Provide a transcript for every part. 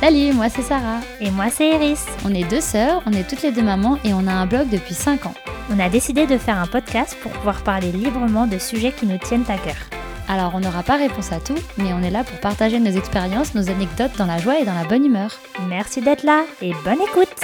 Salut, moi c'est Sarah. Et moi c'est Iris. On est deux sœurs, on est toutes les deux mamans et on a un blog depuis 5 ans. On a décidé de faire un podcast pour pouvoir parler librement de sujets qui nous tiennent à cœur. Alors on n'aura pas réponse à tout, mais on est là pour partager nos expériences, nos anecdotes dans la joie et dans la bonne humeur. Merci d'être là et bonne écoute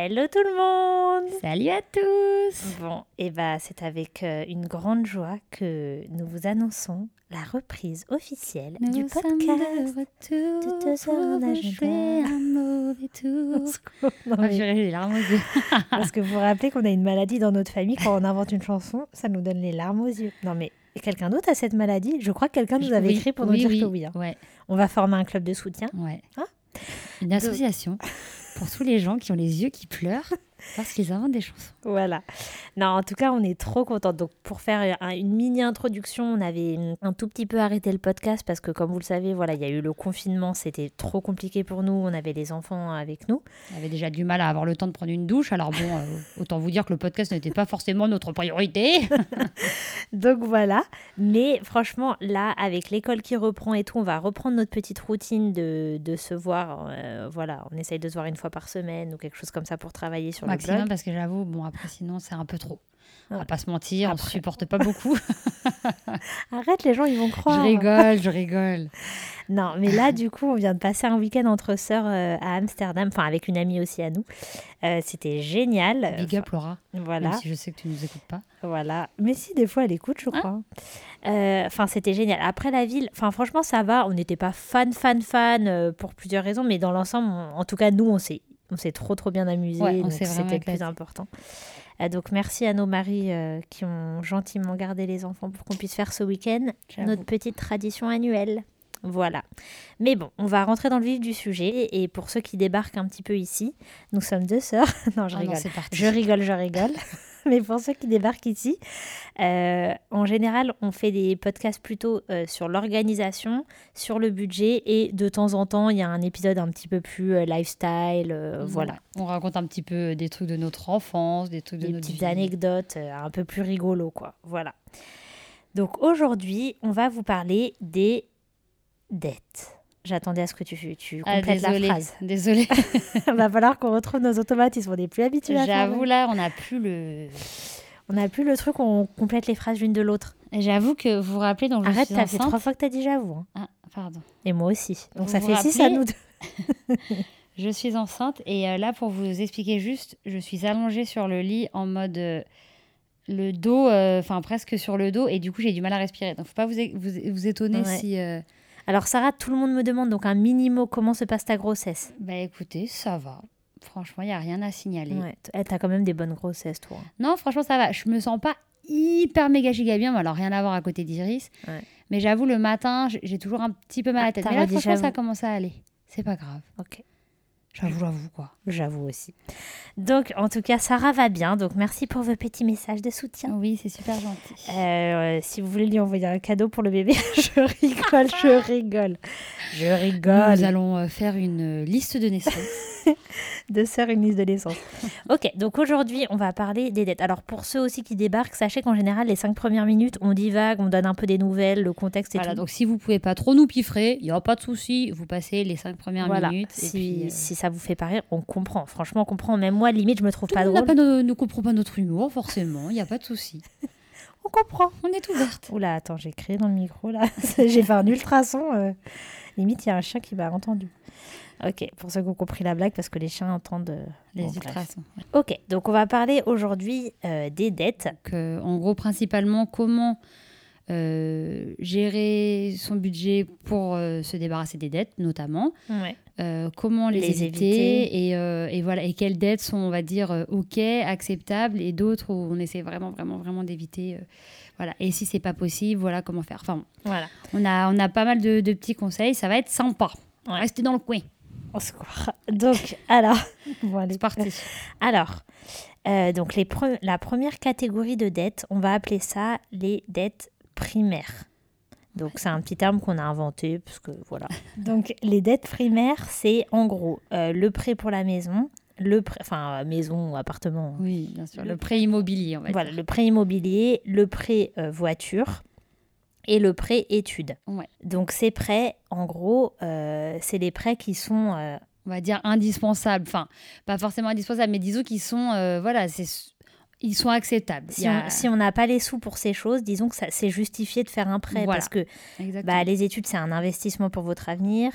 Hello tout le monde Salut à tous Bon, et bah c'est avec euh, une grande joie que nous vous annonçons la reprise officielle Nous du podcast. de retour de pour jouer un mauvais tour. Non, mais- j'ai les larmes aux yeux. Parce que vous vous rappelez qu'on a une maladie dans notre famille, quand on invente une chanson, ça nous donne les larmes aux yeux. Non mais quelqu'un d'autre a cette maladie? Je crois que quelqu'un nous avait Oui, écrit pour nous oui, dire oui. que oui. hein. Ouais, On va former un club de soutien. ouais. Hein? Une association pour tous les gens qui ont les yeux qui pleurent parce qu'ils inventent des chansons. Voilà. Non, en tout cas, on est trop contente. Donc, pour faire un- une mini introduction, on avait un tout petit peu arrêté le podcast parce que, comme vous le savez, voilà, il y a eu le confinement, c'était trop compliqué pour nous. On avait les enfants avec nous. On avait déjà du mal à avoir le temps de prendre une douche, alors bon, euh, autant vous dire que le podcast n'était pas forcément notre priorité. Donc voilà. Mais franchement, là, avec l'école qui reprend et tout, on va reprendre notre petite routine de, de se voir. euh, voilà, on essaye de se voir une fois par semaine ou quelque chose comme ça pour travailler sur Maximum, blog. parce que j'avoue, bon, après, sinon, c'est un peu trop. On va pas se mentir, on Après. se supporte pas beaucoup. Arrête, les gens, ils vont croire. je rigole, je rigole. Non, mais là, du coup, on vient de passer un week-end entre sœurs euh, à Amsterdam, enfin avec une amie aussi à nous. Euh, C'était génial. Big up, Laura. Voilà, Même si je sais que tu nous écoutes pas. voilà. Mais si, des fois, elle écoute, je Hein crois. Euh, Enfin, c'était génial. Après la ville, enfin, franchement, ça va. On n'était pas fan, fan, fan euh, pour plusieurs raisons, mais dans l'ensemble, on- en tout cas, nous, on s'est, on s'est trop, trop bien amusés. Ouais, c'était le plus important. Euh, donc, merci à nos maris euh, qui ont gentiment gardé les enfants pour qu'on puisse faire ce week-end notre petite tradition annuelle. Voilà. Mais bon, on va rentrer dans le vif du sujet. Et pour ceux qui débarquent un petit peu ici, nous sommes deux sœurs. non, je Oh non, rigole. je rigole, je rigole. Mais pour ceux qui débarquent ici, euh, en général, on fait des podcasts plutôt euh, sur l'organisation, sur le budget. Et de temps en temps, il y a un épisode un petit peu plus euh, lifestyle. euh, voilà. On raconte un petit peu des trucs de notre enfance, des trucs de des notre petites vie. anecdotes un peu plus rigolo quoi. Voilà. Donc aujourd'hui, on va vous parler des dettes. J'attendais à ce que tu, tu Ah, complètes la désolée, phrase. désolée. va falloir qu'on retrouve nos automatismes. On n'est plus habitués à faire. J'avoue, là, on n'a plus le... On n'a plus le truc où on complète les phrases l'une de l'autre. J'avoue que vous vous rappelez, donc je Arrête, t'as fait trois fois que t'as dit j'avoue. hein. Ah, pardon. Et moi aussi. Donc Vous ça vous fait six à nous deux. Je suis enceinte et euh, là, pour vous expliquer juste, je suis allongée sur le lit en mode euh, le dos, euh, enfin presque sur le dos et du coup, j'ai du mal à respirer. Donc, faut pas vous, vous, vous étonner Ouais. si. euh, Alors Sarah, tout le monde me demande donc un mini mot comment se passe ta grossesse? Bah écoutez, ça va. Franchement, il n'y a rien à signaler. Ouais. eh, T'as quand même des bonnes grossesses toi. Non, franchement, ça va. Je me sens pas hyper méga giga bien, mais alors rien à voir à côté d'Iris. Ouais. Mais j'avoue, le matin, j'ai- toujours un petit peu mal à Ah, la tête. t'as Mais là, franchement, ça j'avoue. commence à aller. C'est pas grave. Ok. J'avoue, j'avoue, quoi. J'avoue aussi. Donc, en tout cas, Sarah va bien. Donc, merci pour vos petits messages de soutien. Oui, c'est super gentil. Euh, si vous voulez lui envoyer un cadeau pour le bébé, je rigole, je rigole. Je rigole. Nous allons euh, faire une euh, liste de naissance. De sœurs, une liste de naissance. ok, donc aujourd'hui, on va parler des dettes. Alors, pour ceux aussi qui débarquent, sachez qu'en général, les cinq premières minutes, on divague, on donne un peu des nouvelles, le contexte et voilà, tout. donc si vous pouvez pas trop nous piffrer, il n'y a pas de souci. Vous passez les cinq premières Voilà. minutes. et Si, puis, euh, si ça vous fait pas rire, on comprend. Franchement, on comprend. Même moi, limite, je me trouve tout pas drôle. pas ne comprend pas notre humour, forcément. Il n'y a pas de souci. On comprend. On est ouverte. Oula, attends, j'ai crié dans le micro là. j'ai fait un ultrason. euh. Limite, il y a un chien qui m'a entendu. Ok, pour ceux qui ont compris la blague, parce que les chiens entendent euh, Les bon, ultrasons. Ok, donc on va parler aujourd'hui euh, des dettes. Donc, en gros, principalement, comment euh, gérer son budget pour euh, se débarrasser des dettes, notamment. Ouais. Euh, comment les, Les éviter, éviter. Et, et voilà et quelles dettes sont on va dire ok acceptables et d'autres où on essaie vraiment vraiment vraiment d'éviter voilà et si c'est pas possible voilà comment faire enfin Voilà. on a on a pas mal de, de petits conseils ça va être sympa Ouais. restez dans le coin Au secours. Donc, alors, bon, c'est parti Alors, donc les pre- la première catégorie de dettes, on va appeler ça les dettes primaires. Donc c'est un petit terme qu'on a inventé parce que voilà. Donc les dettes primaires, c'est en gros euh, le prêt pour la maison, le prêt, enfin maison ou appartement. oui bien sûr Le- le prêt immobilier on va Voilà, dire le prêt immobilier, le prêt euh, voiture et le prêt études. Ouais. Donc ces prêts, en gros, euh, c'est les prêts qui sont on va dire indispensables enfin pas forcément indispensables mais disons qu'ils sont voilà c'est ils sont acceptables si a- on si on n'a pas les sous pour ces choses, disons que ça- c'est justifié de faire un prêt Voilà. parce que bah, les études, c'est un investissement pour votre avenir.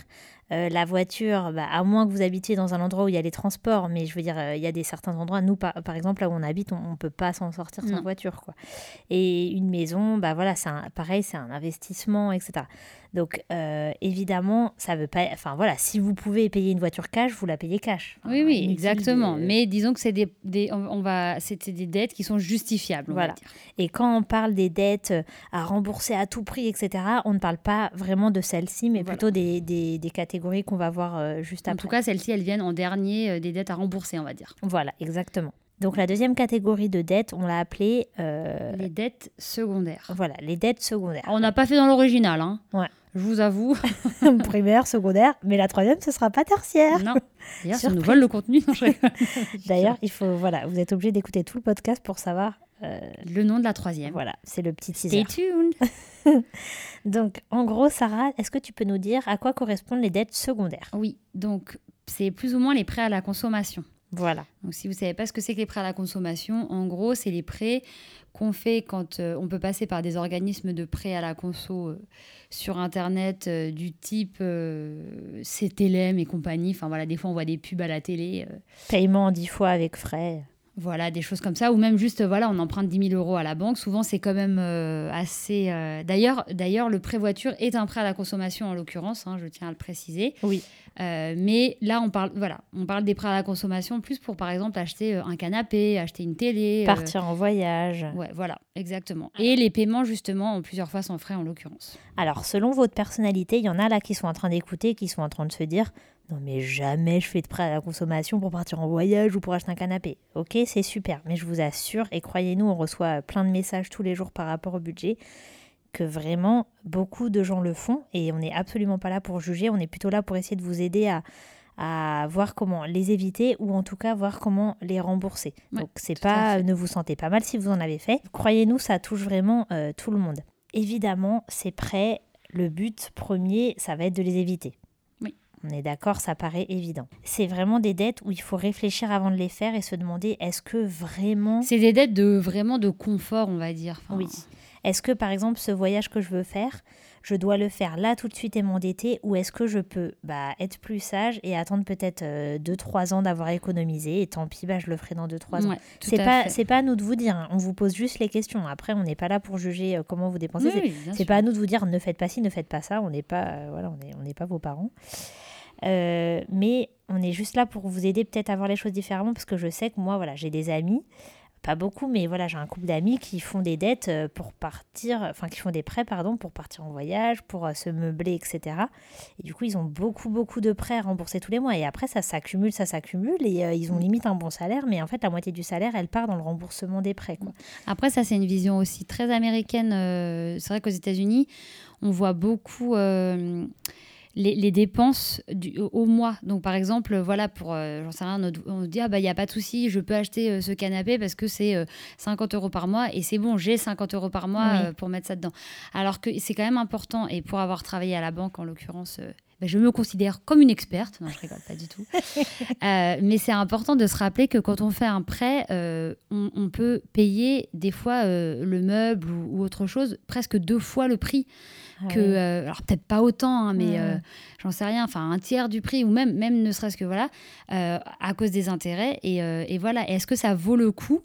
Euh, la voiture, bah, à moins que vous habitiez dans un endroit où il y a les transports, mais je veux dire, euh, il y a des certains endroits, nous par, par exemple, là où on habite, on ne peut pas s'en sortir sans Non. voiture. Quoi. Et une maison, bah, voilà, c'est un- pareil, c'est un investissement, etc. Donc, euh, évidemment, ça veut pas. Enfin, voilà, si vous pouvez payer une voiture cash, vous la payez cash. Enfin, Oui, oui, exactement. de- Mais disons que c'est des, des- on va, c'était des dettes qui sont justifiables, on Voilà. va dire. Et quand on parle des dettes euh, à rembourser à tout prix, etc., on ne parle pas vraiment de celles-ci, mais Voilà. plutôt des, des- des catégories qu'on va voir euh, juste En après. tout cas, celles-ci, elles viennent en dernier des dettes à rembourser, on va dire. Voilà, exactement. Donc la deuxième catégorie de dettes, on l'a appelée euh, Les dettes secondaires. voilà, les dettes secondaires. Alors, on n'a pas fait dans l'original, hein. Ouais. Je vous avoue. Primaire, secondaire, mais la troisième, ce sera pas tertiaire. non. D'ailleurs, ça nous vole le contenu. D'ailleurs, il faut voilà, vous êtes obligé d'écouter tout le podcast pour savoir. euh, le nom de la troisième. voilà, c'est le petit teaser. Stay tuned. Donc en gros, Sarah, est-ce que tu peux nous dire à quoi correspondent les dettes secondaires? Oui, donc c'est plus ou moins les prêts à la consommation. Voilà. Donc, si vous ne savez pas ce que c'est que les prêts à la consommation, en gros, c'est les prêts qu'on fait quand euh, on peut passer par des organismes de prêts à la conso euh, sur Internet euh, du type CTLM et compagnie. Enfin, voilà, des fois, on voit des pubs à la télé. Paiement en 10 fois avec frais. Voilà, des choses comme ça. Ou même juste, voilà, on emprunte 10 000 euros à la banque. Souvent, c'est quand même euh, assez... euh, D'ailleurs, D'ailleurs, le prêt voiture est un prêt à la consommation, en l'occurrence, hein, je tiens à le préciser. Oui. Euh, mais là, on parle, voilà, on parle des prêts à la consommation plus pour, par exemple, acheter un canapé, acheter une télé. euh, Partir en voyage. Ouais, voilà, exactement. Et les paiements, justement, en plusieurs fois sans frais, en l'occurrence. Alors, selon votre personnalité, il y en a là qui sont en train d'écouter, qui sont en train de se dire Non, mais jamais je fais de prêt à la consommation pour partir en voyage ou pour acheter un canapé. Ok, c'est super, mais je vous assure, et croyez-nous, on reçoit plein de messages tous les jours par rapport au budget, que vraiment beaucoup de gens le font et on n'est absolument pas là pour juger, on est plutôt là pour essayer de vous aider à, à voir comment les éviter ou en tout cas voir comment les rembourser. Ouais, Donc c'est pas ne vous sentez pas mal si vous en avez fait. Croyez-nous, ça touche vraiment euh, tout le monde. Évidemment, ces prêts, le but premier, ça va être de les éviter. On est d'accord, ça paraît évident. C'est vraiment des dettes où il faut réfléchir avant de les faire et se demander est-ce que vraiment C'est des dettes de vraiment de confort, on va dire. Enfin, oui. Est-ce que par exemple ce voyage que je veux faire, je dois le faire là tout de suite et m'endetter ou est-ce que je peux bah, être plus sage et attendre peut-être 2-3 ans d'avoir économisé et tant pis, bah, je le ferai dans 2-3 ans. Ouais, C'est pas, c'est pas à nous de vous dire, hein. on vous pose juste les questions. Après, on n'est pas là pour juger euh, comment vous dépensez. Oui, C'est- oui, pas à nous de vous dire ne faites pas ci, ne faites pas ça. On n'est pas, euh, voilà, on est, on n'est pas vos parents. Euh, mais on est juste là pour vous aider peut-être à voir les choses différemment parce que je sais que moi, voilà, j'ai des amis, pas beaucoup, mais voilà, j'ai un couple d'amis qui font des dettes euh, pour partir, enfin qui font des prêts, pardon, pour partir en voyage, pour euh, se meubler, etc. Et du coup, ils ont beaucoup, beaucoup de prêts à rembourser tous les mois. Et après, ça s'accumule, ça s'accumule et ils ont limite un bon salaire, mais en fait, la moitié du salaire, elle part dans le remboursement des prêts. Quoi. Après, ça, c'est une vision aussi très américaine. c'est vrai qu'aux États-Unis, on voit beaucoup les, les dépenses du, au, mois. Donc, par exemple, voilà, pour, euh, j'en sais rien, on dit, ah bah, il n'y a pas de souci, je peux acheter euh, ce canapé parce que c'est euh, 50 euros par mois et c'est bon, j'ai 50 euros par mois Oui. euh, pour mettre ça dedans. Alors que c'est quand même important, et pour avoir travaillé à la banque, en l'occurrence, euh, bah, je me considère comme une experte. Non, je rigole pas du tout. Euh, mais c'est important de se rappeler que quand on fait un prêt, euh, on, on peut payer des fois euh, le meuble ou, ou autre chose presque deux fois le prix. Que, euh, alors peut-être pas autant, hein, mais euh, j'en sais rien, enfin un tiers du prix ou même, même ne serait-ce que voilà, euh, à cause des intérêts. Et, et voilà, est-ce que ça vaut le coup?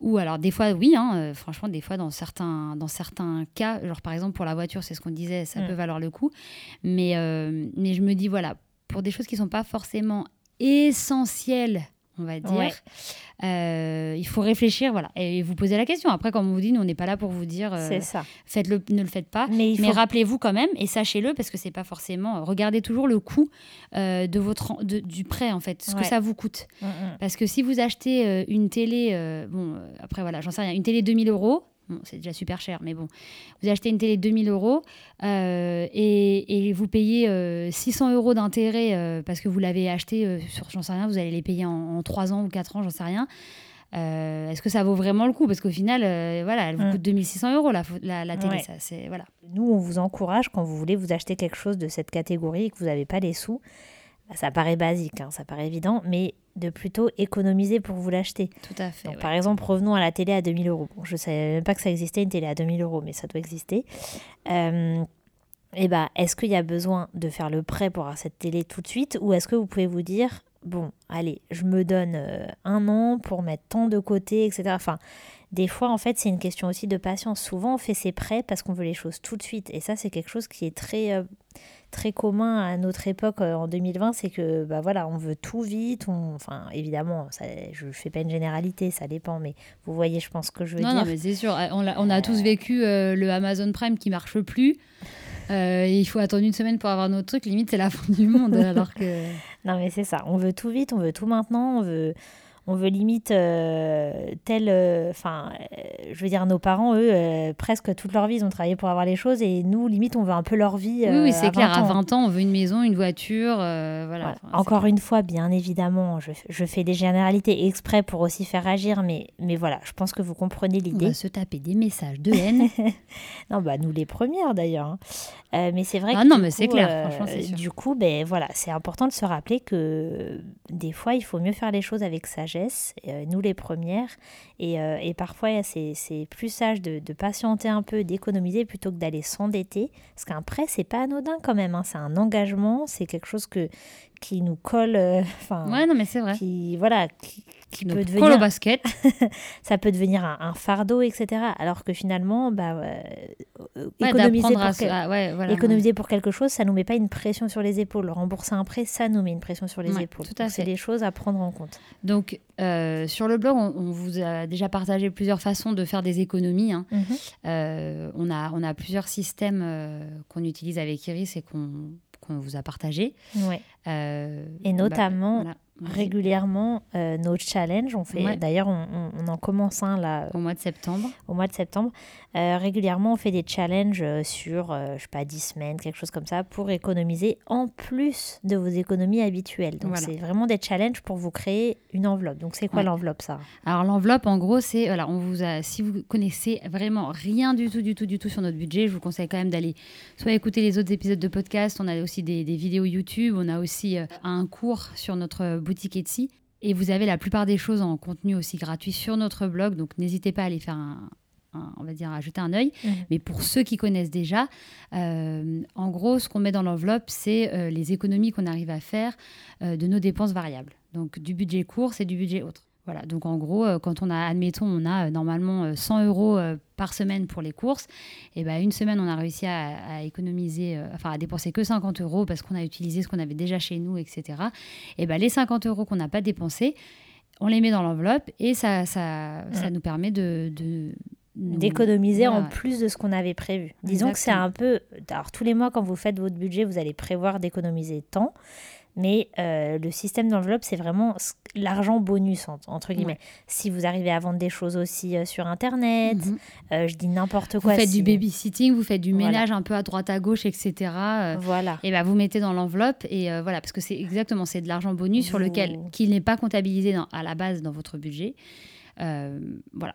Ou alors des fois oui, hein, franchement des fois dans certains, dans certains cas, genre par exemple pour la voiture, c'est ce qu'on disait, ça mm. peut valoir le coup. Mais, mais je me dis voilà, pour des choses qui sont pas forcément essentielles on va dire. Euh, il faut réfléchir, voilà, et vous poser la question. Après, comme on vous dit, nous, on n'est pas là pour vous dire, euh, ça. Faites-le, ne le faites pas. Mais, rappelez-vous quand même, et sachez-le, parce que c'est pas forcément. Euh, regardez toujours le coût de votre, du prêt, en fait, ce que ça vous coûte. Mm, mm. Parce que si vous achetez une télé, bon, après voilà, j'en sais rien, une télé 2000 euros, c'est déjà super cher, mais bon. Vous achetez une télé de 2000 euros euh, et, vous payez 600 euh, euros d'intérêt euh, parce que vous l'avez acheté sur, j'en sais rien, vous allez les payer en, 3 ans ou 4 ans, j'en sais rien. Est-ce que ça vaut vraiment le coup? Parce qu'au final, voilà, elle vous mm. coûte 2600 euros la, la, télé. Ça, c'est, voilà. Nous, on vous encourage quand vous voulez vous acheter quelque chose de cette catégorie et que vous n'avez pas les sous. Bah, ça paraît basique, hein, ça paraît évident, mais de plutôt économiser pour vous l'acheter. Tout à fait. Par exemple, revenons à la télé à 2000 euros. je ne savais même pas que ça existait une télé à 2000 euros, mais ça doit exister. Euh, et eh ben, est-ce qu'il y a besoin de faire le prêt pour avoir cette télé tout de suite ou est-ce que vous pouvez vous dire, bon, allez, je me donne euh, un an pour mettre tant de côté, etc. Enfin, des fois, en fait, c'est une question aussi de patience. Souvent, on fait ses prêts parce qu'on veut les choses tout de suite. Et ça, c'est quelque chose qui est très, euh, très commun à notre époque euh, en 2020, c'est que bah voilà, on veut tout vite. On... Enfin, évidemment, ça, je ne fais pas une généralité, ça dépend, mais vous voyez, je pense que je veux dire. Non, mais c'est sûr, on a, on a tous vécu euh, le Amazon Prime qui marche plus. Euh, il faut attendre une semaine pour avoir notre truc. Limite, c'est la fin du monde. alors que... Non, mais c'est ça. On veut tout vite, on veut tout maintenant, on veut on veut limite euh, tel. Euh, enfin, euh, je veux dire, nos parents, eux, presque toute leur vie, ils ont travaillé pour avoir les choses et nous, limite, on veut un peu leur vie. oui, c'est clair. À 20 ans, on veut une maison, une voiture. voilà. Encore une fois, bien évidemment, je, fais des généralités exprès pour aussi faire agir, mais, mais voilà, je pense que vous comprenez l'idée. On va se taper des messages de haine. non, bah, nous les premières d'ailleurs. Hein. mais c'est vrai ah, non, mais c'est clair. Franchement, Du coup, ben, voilà, c'est important de se rappeler que des fois, il faut mieux faire les choses avec sagesse euh, nous les premières. Et, euh, et parfois, c'est plus sage de, patienter un peu, d'économiser plutôt que d'aller s'endetter. Parce qu'un prêt, c'est pas anodin quand même. Hein. C'est un engagement, c'est quelque chose que, qui nous colle. Euh, enfin, ouais, non, mais c'est vrai. Qui, voilà, qui, qui peut devenir. au basket. ça peut devenir un, fardeau, etc. Alors que finalement, bah, économiser, pour, économiser pour quelque chose, ça nous met pas une pression sur les épaules. Rembourser un prêt, ça nous met une pression sur les épaules. C'est des choses à prendre en compte. Donc, euh, sur le blog, on, vous a déjà partagé plusieurs façons de faire des économies. Hein. Mhm. Euh, on, a, on a plusieurs systèmes qu'on utilise avec Iris et qu'on qu'on vous a partagé. Ouais. Euh, et notamment, bah, régulièrement, euh, nos challenges, on fait, d'ailleurs, on, on, en commence un là. Au mois de septembre. Au mois de septembre. Euh, régulièrement, on fait des challenges sur, je sais pas, 10 semaines, quelque chose comme ça, pour économiser en plus de vos économies habituelles. Donc, c'est vraiment des challenges pour vous créer une enveloppe. Donc, c'est quoi l'enveloppe, ça? Alors, l'enveloppe, en gros, c'est, voilà, on vous a, si vous connaissez vraiment rien du tout, du tout, du tout sur notre budget, je vous conseille quand même d'aller soit écouter les autres épisodes de podcast, on a aussi des, des vidéos YouTube, on a aussi euh, un cours sur notre boutique Etsy. Et vous avez la plupart des choses en contenu aussi gratuit sur notre blog. Donc n'hésitez pas à aller faire un, on va dire, à jeter un œil. Mmh. Mais pour ceux qui connaissent déjà, euh, en gros, ce qu'on met dans l'enveloppe, c'est euh, les économies qu'on arrive à faire de nos dépenses variables. Donc du budget court, c'est du budget autre. Voilà, donc en gros, euh, quand on a, admettons, on a euh, normalement 100 euh, euros par semaine pour les courses, et ben une semaine, on a réussi à, économiser, enfin à dépenser que 50 euros parce qu'on a utilisé ce qu'on avait déjà chez nous, etc. Et ben les 50 euros qu'on n'a pas dépensés, on les met dans l'enveloppe et ça, ça, ça nous permet de, d'économiser en plus de ce qu'on avait prévu. Disons que c'est un peu... Alors tous les mois, quand vous faites votre budget, vous allez prévoir d'économiser tant. Mais euh, le système d'enveloppe, c'est vraiment l'argent bonus, entre guillemets. Si vous arrivez à vendre des choses aussi euh, sur Internet, mhm. euh, je dis n'importe quoi. Vous faites du babysitting, vous faites du ménage un peu à droite à gauche, etc. voilà. Et ben vous mettez dans l'enveloppe, et voilà, parce que c'est exactement, c'est de l'argent bonus sur lequel, qui n'est pas comptabilisé à la base dans votre budget. voilà.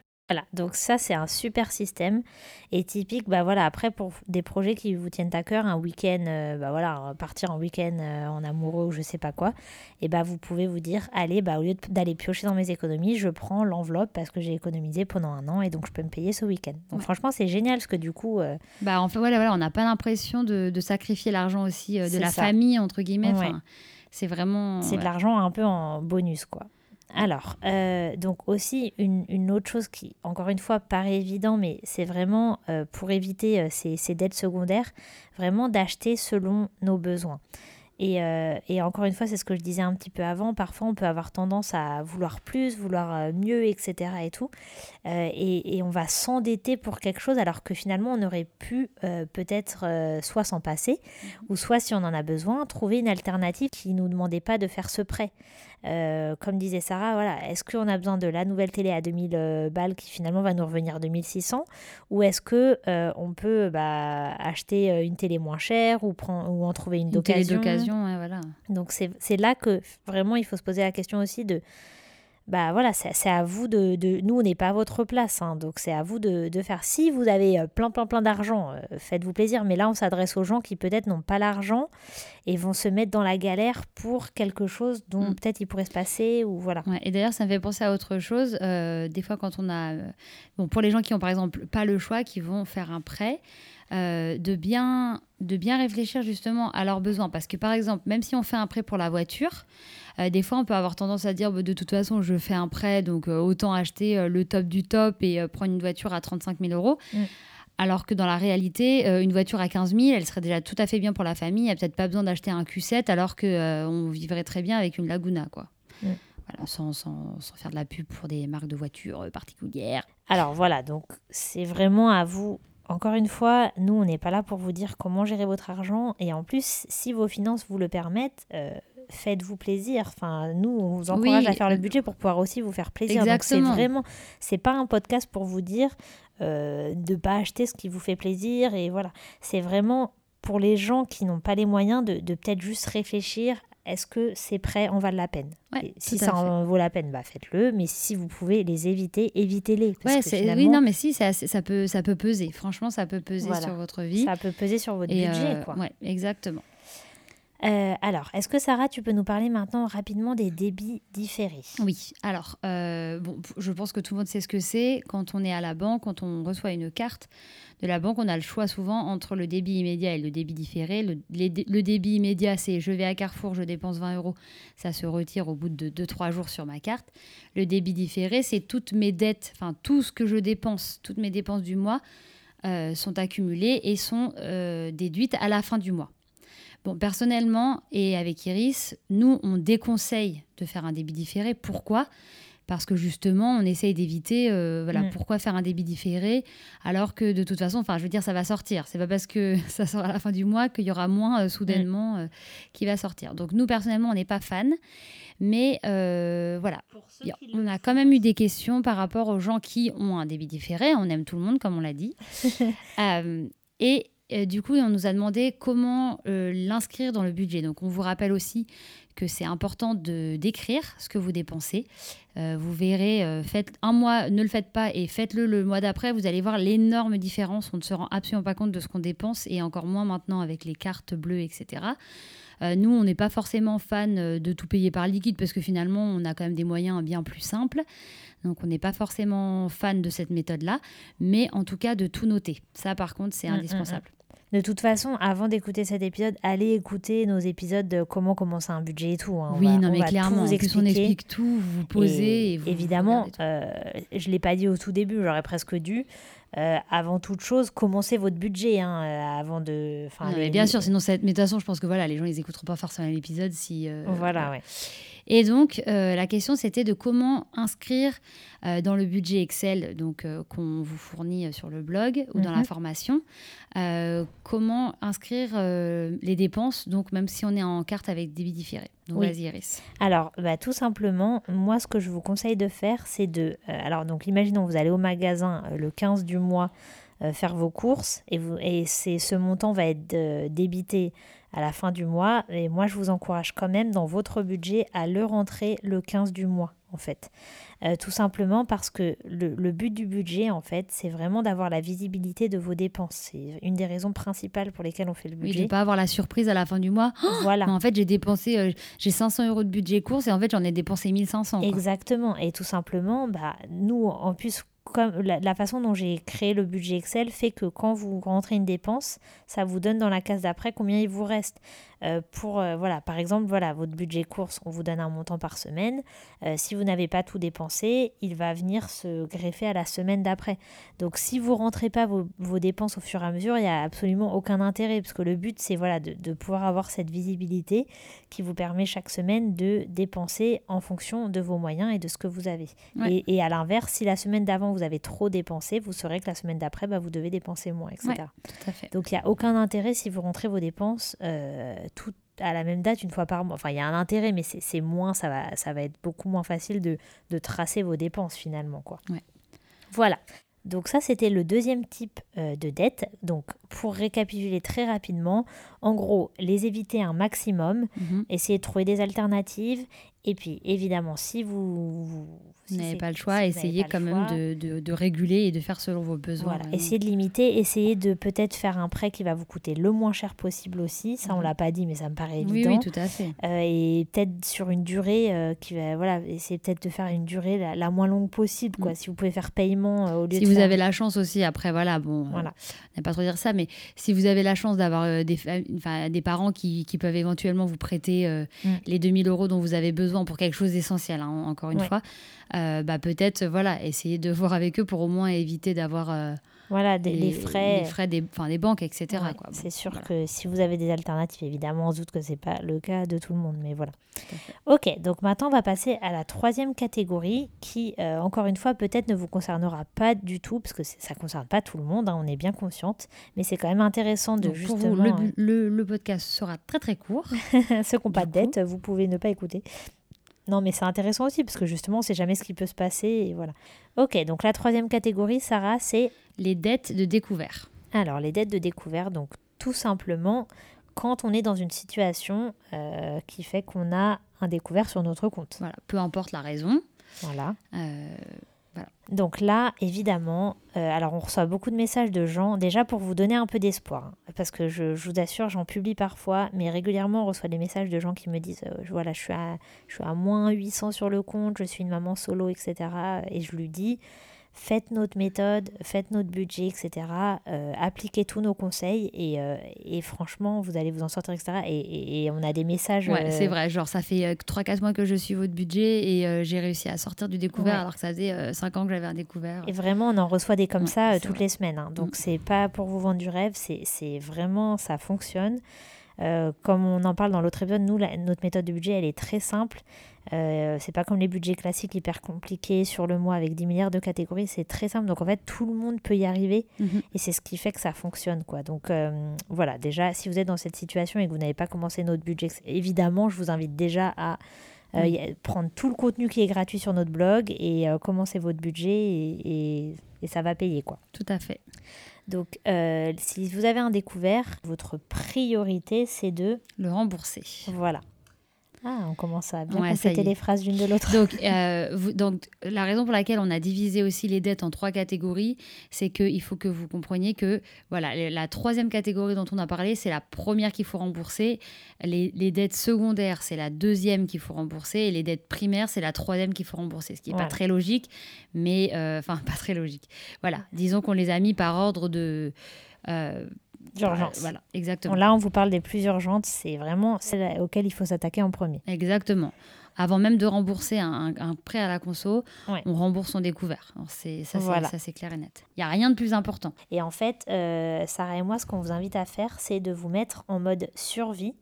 Voilà, donc ça c'est un super système et typique, bah voilà, après pour des projets qui vous tiennent à cœur, un week-end, euh, bah voilà, partir en week-end euh, en amoureux ou je sais pas quoi, et bah vous pouvez vous dire, allez, bah au lieu d'aller piocher dans mes économies, je prends l'enveloppe parce que j'ai économisé pendant un an et donc je peux me payer ce week-end. Donc franchement c'est génial parce que du coup... Euh, bah en fait voilà, voilà on n'a pas l'impression de, sacrifier l'argent aussi de la famille entre guillemets. C'est vraiment... C'est de l'argent un peu en bonus quoi. Alors, euh, donc aussi une, autre chose qui, encore une fois, paraît évident, mais c'est vraiment euh, pour éviter euh, ces, ces, dettes secondaires, vraiment d'acheter selon nos besoins. Euh, et, encore une fois, c'est ce que je disais un petit peu avant, parfois on peut avoir tendance à vouloir plus, vouloir mieux, etc. et tout. Euh, et, on va s'endetter pour quelque chose alors que finalement on aurait pu peut-être soit s'en passer, mhm. ou soit si on en a besoin, trouver une alternative qui ne nous demandait pas de faire ce prêt. Comme disait Sarah, voilà, est-ce qu'on a besoin de la nouvelle télé à 2000 balles qui finalement va nous revenir 2600 ou est-ce que on peut bah, acheter une télé moins chère ou, prendre, ou en trouver une, une d'occasion? voilà. Donc c'est là que vraiment il faut se poser la question aussi de, bah voilà, c'est à vous de, de nous on n'est pas à votre place, hein, donc c'est à vous de, de, faire. Si vous avez euh, plein plein plein d'argent, euh, faites-vous plaisir. Mais là on s'adresse aux gens qui peut-être n'ont pas l'argent et vont se mettre dans la galère pour quelque chose dont mm. peut-être il pourrait se passer ou voilà. et d'ailleurs ça me fait penser à autre chose. Euh, des fois quand on a, bon pour les gens qui ont par exemple pas le choix, qui vont faire un prêt. Euh, de, bien, de bien réfléchir justement à leurs besoins. Parce que par exemple, même si on fait un prêt pour la voiture, euh, des fois on peut avoir tendance à dire bah, de toute façon je fais un prêt, donc euh, autant acheter le top du top et prendre une voiture à 35 000 euros. Mm. Alors que dans la réalité, une voiture à 15 000, elle serait déjà tout à fait bien pour la famille. Il n'y a peut-être pas besoin d'acheter un Q7 alors qu'on vivrait très bien avec une Laguna. quoi. Mm. Voilà, sans, sans, sans, faire de la pub pour des marques de voitures particulières. Alors voilà, donc c'est vraiment à vous encore une fois, nous, on n'est pas là pour vous dire comment gérer votre argent. Et en plus, si vos finances vous le permettent, euh, faites-vous plaisir. Enfin, nous, on vous encourage à faire le budget pour pouvoir aussi vous faire plaisir. Donc, c'est vraiment, c'est pas un podcast pour vous dire euh, de pas acheter ce qui vous fait plaisir. Et voilà, c'est vraiment pour les gens qui n'ont pas les moyens de, de peut-être juste réfléchir est-ce que ces prêts en valent la peine? Si ça en vaut la peine, bah faites-le. Mais si vous pouvez les éviter, évitez-les. Oui, non, mais si, ça, ça, peut, ça peut peser. Franchement, ça peut peser sur votre vie. Ça peut peser sur votre budget. Euh, quoi. exactement. Euh, alors, est-ce que Sarah, tu peux nous parler maintenant rapidement des débits différés? Oui, alors, euh, bon, je pense que tout le monde sait ce que c'est. Quand on est à la banque, quand on reçoit une carte de la banque, on a le choix souvent entre le débit immédiat et le débit différé. Le, débit immédiat, c'est je vais à Carrefour, je dépense 20 euros, ça se retire au bout de 2-3 jours sur ma carte. Le débit différé, c'est toutes mes dettes, enfin tout ce que je dépense, toutes mes dépenses du mois euh, sont accumulées et sont déduites à la fin du mois. Bon, personnellement, et avec Iris, nous, on déconseille de faire un débit différé. Pourquoi? Parce que justement, on essaye d'éviter, euh, voilà, mm. pourquoi faire un débit différé? Alors que de toute façon, enfin, je veux dire, ça va sortir. C'est pas parce que ça sort à la fin du mois qu'il y aura moins euh, soudainement mm. euh, qui va sortir. Donc nous, personnellement, on n'est pas fan, mais voilà, on a quand même eu des questions par rapport aux gens qui ont un débit différé. On aime tout le monde, comme on l'a dit, et du coup, on nous a demandé comment euh, l'inscrire dans le budget. Donc, on vous rappelle aussi que c'est important de d'écrire ce que vous dépensez. Euh, vous verrez, euh, faites un mois, ne le faites pas et faites-le le mois d'après. Vous allez voir l'énorme différence. On ne se rend absolument pas compte de ce qu'on dépense et encore moins maintenant avec les cartes bleues, etc. nous, on n'est pas forcément fan de tout payer par liquide parce que finalement, on a quand même des moyens bien plus simples. Donc on n'est pas forcément fan de cette méthode-là, mais en tout cas de tout noter. Ça par contre c'est mm, mm, mm. De toute façon, avant d'écouter cet épisode, allez écouter nos épisodes de comment commencer un budget et tout. Hein. oui, non, mais clairement, vous on explique tout, vous posez. Et, évidemment, euh, je ne l'ai pas dit au tout début, j'aurais presque dû. Euh, avant toute chose, commencez votre budget hein, euh, avant de. bien sûr, sinon, cette, mais de toute façon, je pense que voilà, les gens ils écouteront pas forcément l'épisode si. voilà, ouais. Et donc, euh, la question, c'était de comment inscrire euh, dans le budget Excel donc euh, qu'on vous fournit sur le blog ou dans la mhm. formation, comment inscrire les dépenses, donc même si on est en carte avec débit différé. Donc, vas-y, Iris. Alors, bah, tout simplement, moi, ce que je vous conseille de faire, c'est de... alors, donc, imaginons, vous allez au magasin le 15 du mois faire vos courses et, vous, et ce montant va être débité à la fin du mois. Et moi, je vous encourage quand même dans votre budget à le rentrer le 15 du mois, en fait. Euh, tout simplement parce que le, but du budget, en fait, c'est vraiment d'avoir la visibilité de vos dépenses. C'est une des raisons principales pour lesquelles on fait le budget. Oui, de ne pas avoir la surprise à la fin du mois. voilà. en fait, j'ai dépensé, euh, j'ai 500 euros de budget course et en fait, j'en ai dépensé 1500. Exactement. Et tout simplement, bah, nous, en plus, comme la, façon dont j'ai créé le budget Excel fait que quand vous rentrez une dépense, ça vous donne dans la case d'après combien il vous reste. Euh, pour, euh, voilà, par exemple, voilà, votre budget course, on vous donne un montant par semaine. Euh, si vous n'avez pas tout dépensé, il va venir se greffer à la semaine d'après. Donc, si vous rentrez pas vos, vos, dépenses au fur et à mesure, il n'y a absolument aucun intérêt, parce que le but, c'est voilà, de, de, pouvoir avoir cette visibilité qui vous permet chaque semaine de dépenser en fonction de vos moyens et de ce que vous avez. Et, et, à l'inverse, si la semaine d'avant, vous avez trop dépensé, vous saurez que la semaine d'après, bah, vous devez dépenser moins, etc. tout à fait. Donc, il n'y a aucun intérêt si vous rentrez vos dépenses tout à la même date une fois par mois. Enfin, il y a un intérêt, mais c'est moins, ça va, ça va être beaucoup moins facile de, de tracer vos dépenses finalement. Quoi. Voilà. Donc ça, c'était le deuxième type euh, de dette. Donc pour récapituler très rapidement, en gros, les éviter un maximum, mhm. essayer de trouver des alternatives. Et puis évidemment, si vous, vous n'avez pas le choix, essayez quand même de, de, réguler et de faire selon vos besoins. Voilà. Essayez de limiter, essayez de peut-être faire un prêt qui va vous coûter le moins cher possible aussi. Ça, on mhm. l'a pas dit, mais ça me paraît évident. Oui, oui tout à fait. Euh, et peut-être sur une durée euh, qui va, voilà, essayez peut-être de faire une durée la, moins longue possible, quoi. Mm. Si vous pouvez faire paiement euh, au lieu si de vous avez la chance aussi, après, voilà, bon, voilà. on n'a pas trop dire ça, mais si vous avez la chance d'avoir des, des parents qui, qui, peuvent éventuellement vous prêter mm. les 2000 euros dont vous avez besoin pour quelque chose d'essentiel, hein, encore une fois. Euh, bah, peut-être voilà, essayer de voir avec eux pour au moins éviter d'avoir euh, voilà, des, les, frais. Les frais des, des banques, etc. c'est sûr que si vous avez des alternatives, évidemment, on se doute que ce n'est pas le cas de tout le monde, mais voilà. Ok, donc maintenant on va passer à la troisième catégorie qui, euh, encore une fois, peut-être ne vous concernera pas du tout, parce que ça ne concerne pas tout le monde, hein, on est bien consciente, mais c'est quand même intéressant de justement... Pour vous, le, le, podcast sera très très court. Ceux qui n'ont pas de dette, vous pouvez ne pas écouter. Non, mais c'est intéressant aussi parce que justement, on sait jamais ce qui peut se passer et voilà. Ok, donc la troisième catégorie, Sarah, c'est les dettes de découvert. Alors, les dettes de découvert, donc tout simplement quand on est dans une situation euh, qui fait qu'on a un découvert sur notre compte. Voilà, peu importe la raison. Voilà. Euh, donc là, évidemment, euh, alors on reçoit beaucoup de messages de gens, déjà pour vous donner un peu d'espoir, hein, parce que je, vous assure, j'en publie parfois, mais régulièrement on reçoit des messages de gens qui me disent, euh, voilà, je suis, à, je suis à moins 800 sur le compte, je suis une maman solo, etc. Et je lui dis, faites notre méthode, faites notre budget, etc. Euh, appliquez tous nos conseils et, euh, et, franchement, vous allez vous en sortir, etc. Et, et, on a des messages. Ouais, euh, c'est vrai. Genre, ça fait 3-4 mois que je suis votre budget et j'ai réussi à sortir du découvert alors que ça faisait 5 ans que j'avais un découvert. Et vraiment, on en reçoit des comme ça toutes les semaines. Hein. Donc, mm. c'est pas pour vous vendre du rêve, c'est vraiment, ça fonctionne. comme on en parle dans l'autre épisode, nous, notre méthode de budget, elle est très simple. Euh, c'est pas comme les budgets classiques hyper compliqués sur le mois avec 10 milliards de catégories, c'est très simple. Donc en fait, tout le monde peut y arriver mhm. et c'est ce qui fait que ça fonctionne. quoi. Donc euh, voilà, déjà, si vous êtes dans cette situation et que vous n'avez pas commencé notre budget, évidemment, je vous invite déjà à euh, prendre tout le contenu qui est gratuit sur notre blog et commencer votre budget et, et, ça va payer. quoi. Tout à fait. Donc, si vous avez un découvert, votre priorité, c'est de le rembourser. Voilà. Ah, on commence à bien Ouais, compléter les phrases l'une de l'autre. Donc, euh, vous- donc, la raison pour laquelle on a divisé aussi les dettes en trois catégories, c'est qu'il faut que vous compreniez que voilà, la troisième catégorie dont on a parlé, c'est la première qu'il faut rembourser. Les, les dettes secondaires, c'est la deuxième qu'il faut rembourser. Et les dettes primaires, c'est la troisième qu'il faut rembourser. Ce qui n'est Voilà. pas très logique, mais euh, enfin, pas très logique. Voilà, disons qu'on les a mis par ordre de. euh, D'urgence. Voilà, exactement. Là, on vous parle des plus urgentes. C'est vraiment celles auxquelles il faut s'attaquer en premier. Exactement. Avant même de rembourser un, prêt à la conso, Ouais. on rembourse son découvert. Alors, c'est- Ça, Voilà. ça, c'est clair et net. Il n'y a rien de plus important. Et en fait, euh, Sarah et moi, ce qu'on vous invite à faire, c'est de vous mettre en mode survie.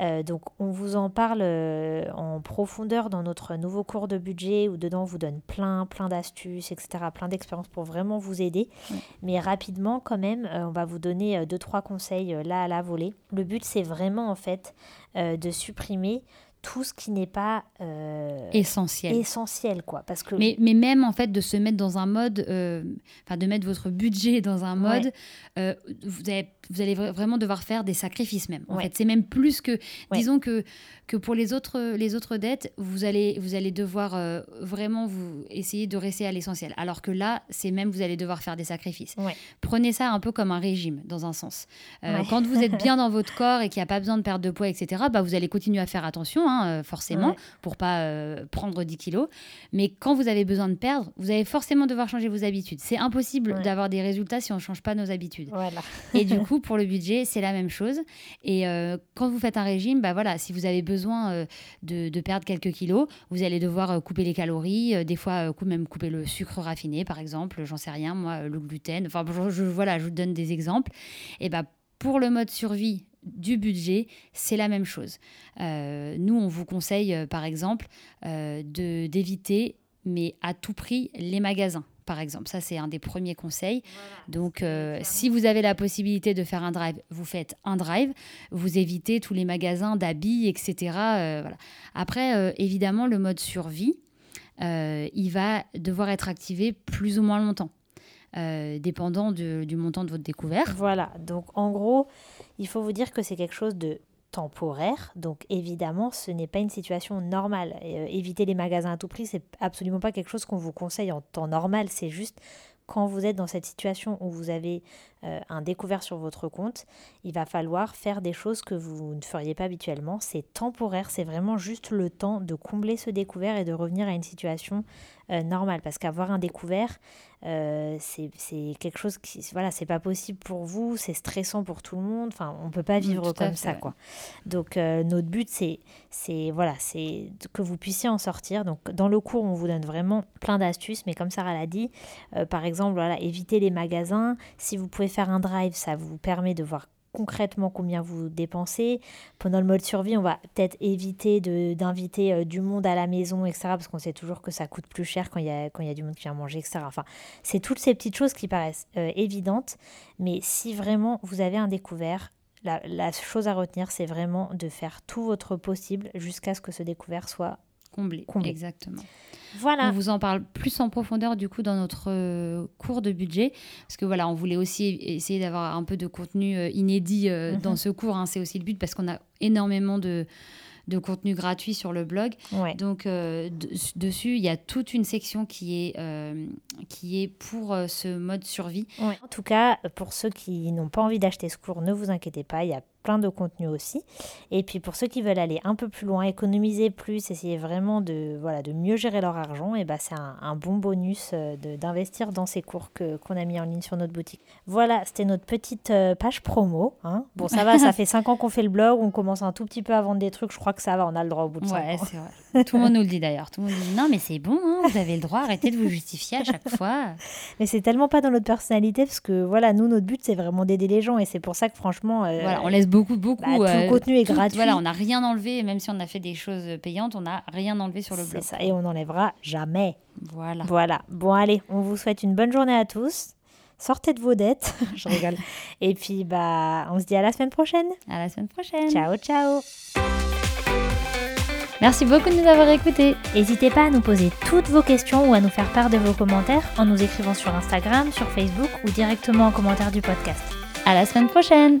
Euh, donc, on vous en parle euh, en profondeur dans notre nouveau cours de budget où dedans on vous donne plein, plein d'astuces, etc., plein d'expériences pour vraiment vous aider. Ouais. Mais rapidement, quand même, on va vous donner deux, trois conseils là à la volée. Le but, c'est vraiment en fait euh, de supprimer tout ce qui n'est pas euh, Essentiel. essentiel, quoi. Parce que Mais, mais même en fait de se mettre dans un mode, euh, enfin de mettre votre budget dans un mode, Ouais. euh, vous, avez- vous allez vra- vraiment devoir faire des sacrifices même. En Ouais. fait, c'est même plus que, Ouais. disons que que pour les autres les autres dettes, vous allez vous allez devoir vraiment vous essayer de rester à l'essentiel. Alors que là, c'est même vous allez devoir faire des sacrifices. Prenez ça un peu comme un régime dans un sens. Quand vous êtes bien dans votre corps et qu'il n'y a pas besoin de perdre de poids, etc. Bah vous allez continuer à faire attention, hein, euh, forcément, Ouais. pour pas euh, prendre 10 kilos. Mais quand vous avez besoin de perdre, vous allez forcément devoir changer vos habitudes. C'est impossible Ouais. d'avoir des résultats si on ne change pas nos habitudes. voilà. Et du coup, pour le budget, c'est la même chose. Et euh, quand vous faites un régime, bah voilà, si vous avez besoin euh, de, de perdre quelques kilos, vous allez devoir couper les calories, des fois même couper le sucre raffiné, par exemple, j'en sais rien, moi, le gluten. Enfin, je, je- voilà, je vous donne des exemples. Et bah, pour le mode survie du budget, c'est la même chose. Euh, nous, on vous conseille, euh, par exemple, euh, de- d'éviter, mais à tout prix, les magasins. Par exemple, ça c'est un des premiers conseils. Donc, euh, si vous avez la possibilité de faire un drive, vous faites un drive. Vous évitez tous les magasins d'habits, etc. voilà. Après, évidemment, le mode survie, il va devoir être activé plus ou moins longtemps, euh, dépendant du montant de votre découvert. Voilà, donc en gros, il faut vous dire que c'est quelque chose de temporaire. Donc évidemment, ce n'est pas une situation normale. Euh, éviter les magasins à tout prix, c'est absolument pas quelque chose qu'on vous conseille en temps normal. C'est juste quand vous êtes dans cette situation où vous avez euh, un découvert sur votre compte, il va falloir faire des choses que vous ne feriez pas habituellement. C'est temporaire, c'est vraiment juste le temps de combler ce découvert et de revenir à une situation euh, normale. Parce qu'avoir un découvert, euh, c'est quelque chose qui, voilà, c'est pas possible pour vous, c'est stressant pour tout le monde. Enfin, on peut pas Mm, vivre comme fait, ça, ouais. quoi. Donc notre but, c'est, c'est voilà, c'est que vous puissiez en sortir. Donc dans le cours, on vous donne vraiment plein d'astuces, mais comme Sarah l'a dit, par exemple, voilà, éviter les magasins. Si vous pouvez faire un drive, ça vous permet de voir concrètement combien vous dépensez. Pendant le mode survie, on va peut-être éviter d'inviter euh, du monde à la maison, etc. Parce qu'on sait toujours que ça coûte plus cher quand il y a, y a du monde qui vient manger, etc. Enfin, c'est toutes ces petites choses qui paraissent euh, évidentes. Mais si vraiment vous avez un découvert, la, la chose à retenir, c'est vraiment de faire tout votre possible jusqu'à ce que ce découvert soit Comblé. Comblé. Exactement. Voilà. On vous en parle plus en profondeur du coup dans notre euh, cours de budget parce que voilà, on voulait aussi essayer d'avoir un peu de contenu euh, inédit euh, Mhm. dans ce cours. hein. C'est aussi le but parce qu'on a énormément de, de contenu gratuit sur le blog. Ouais. Donc euh, de- dessus, il y a toute une section qui est, euh, qui est pour euh, ce mode survie. Ouais. En tout cas, pour ceux qui n'ont pas envie d'acheter ce cours, ne vous inquiétez pas, il y a plein de contenu aussi. Et puis pour ceux qui veulent aller un peu plus loin, économiser plus, essayer vraiment de, voilà, de mieux gérer leur argent, et ben c'est un, un bon bonus euh, d'investir dans ces cours que, qu'on a mis en ligne sur notre boutique. Voilà, c'était notre petite euh, page promo. hein. Bon, ça va, ça fait 5 ans qu'on fait le blog, on commence un tout petit peu à vendre des trucs, je crois que ça va, on a le droit au bout de 5 Ouais, ans. vrai. Tout le monde nous le dit d'ailleurs. Tout le monde dit non, mais c'est bon, hein, vous avez le droit, arrêtez de vous justifier à chaque fois. Mais c'est tellement pas dans notre personnalité, parce que voilà, nous, notre but, c'est vraiment d'aider les gens, et c'est pour ça que franchement... euh, Voilà, on laisse beaucoup, beaucoup. bah, tout le contenu est tout- gratuit. Voilà, on n'a rien enlevé, même si on a fait des choses payantes, on n'a rien enlevé sur le C'est blog. ça, et on n'enlèvera jamais. Voilà. Voilà. Bon, allez, on vous souhaite une bonne journée à tous. Sortez de vos dettes. Je rigole. Et puis, bah, on se dit à la semaine prochaine. À la semaine prochaine. Ciao, ciao. Merci beaucoup de nous avoir écoutés. N'hésitez pas à nous poser toutes vos questions ou à nous faire part de vos commentaires en nous écrivant sur Instagram, sur Facebook ou directement en commentaire du podcast. À la semaine prochaine.